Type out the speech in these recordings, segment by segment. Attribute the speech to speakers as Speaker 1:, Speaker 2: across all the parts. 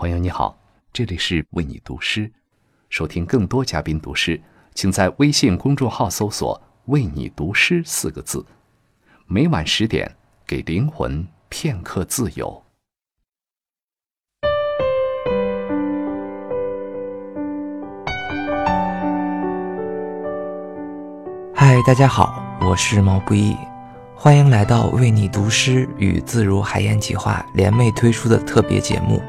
Speaker 1: 朋友你好，这里是为你读诗。收听更多嘉宾读诗，请在微信公众号搜索“为你读诗”四个字。每晚十点，给灵魂片刻自由。
Speaker 2: 嗨，大家好，我是毛不易，欢迎来到为你读诗与自如海燕计划联袂推出的特别节目。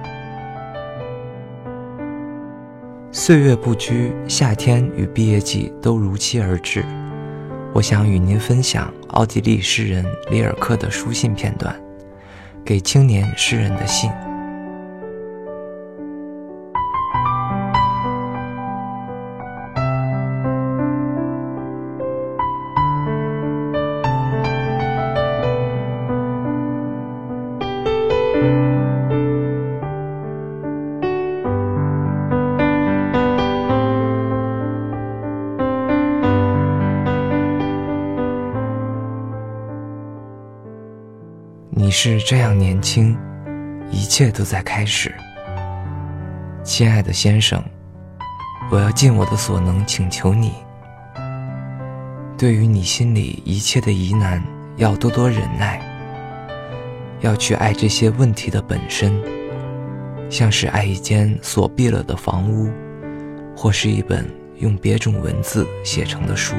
Speaker 2: 岁月不居，夏天与毕业季都如期而至，我想与您分享奥地利诗人里尔克的书信片段，给青年诗人的信。你是这样年轻，一切都在开始。亲爱的先生，我要尽我的所能请求你，对于你心里一切的疑难，要多多忍耐，要去爱这些问题的本身，像是爱一间锁闭了的房屋，或是一本用别种文字写成的书。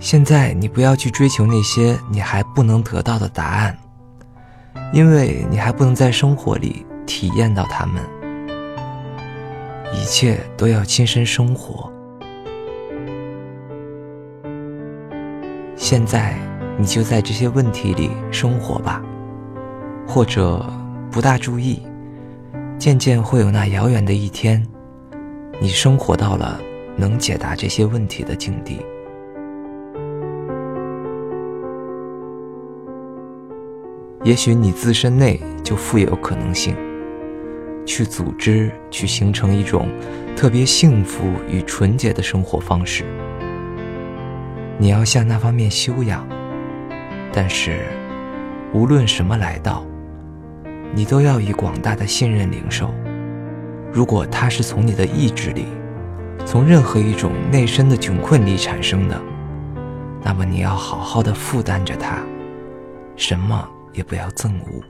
Speaker 2: 现在你不要去追求那些你还不能得到的答案，因为你还不能在生活里体验到它们。一切都要亲身生活。现在你就在这些问题里生活吧，或者不大注意，渐渐会有那遥远的一天，你生活到了能解答这些问题的境地。也许你自身内就富有可能性，去组织、去形成一种特别幸福与纯洁的生活方式。你要向那方面修养，但是无论什么来到，你都要以广大的信任领受。如果它是从你的意志里，从任何一种内身的窘困里产生的，那么你要好好的负担着它。什么？也不要憎恶。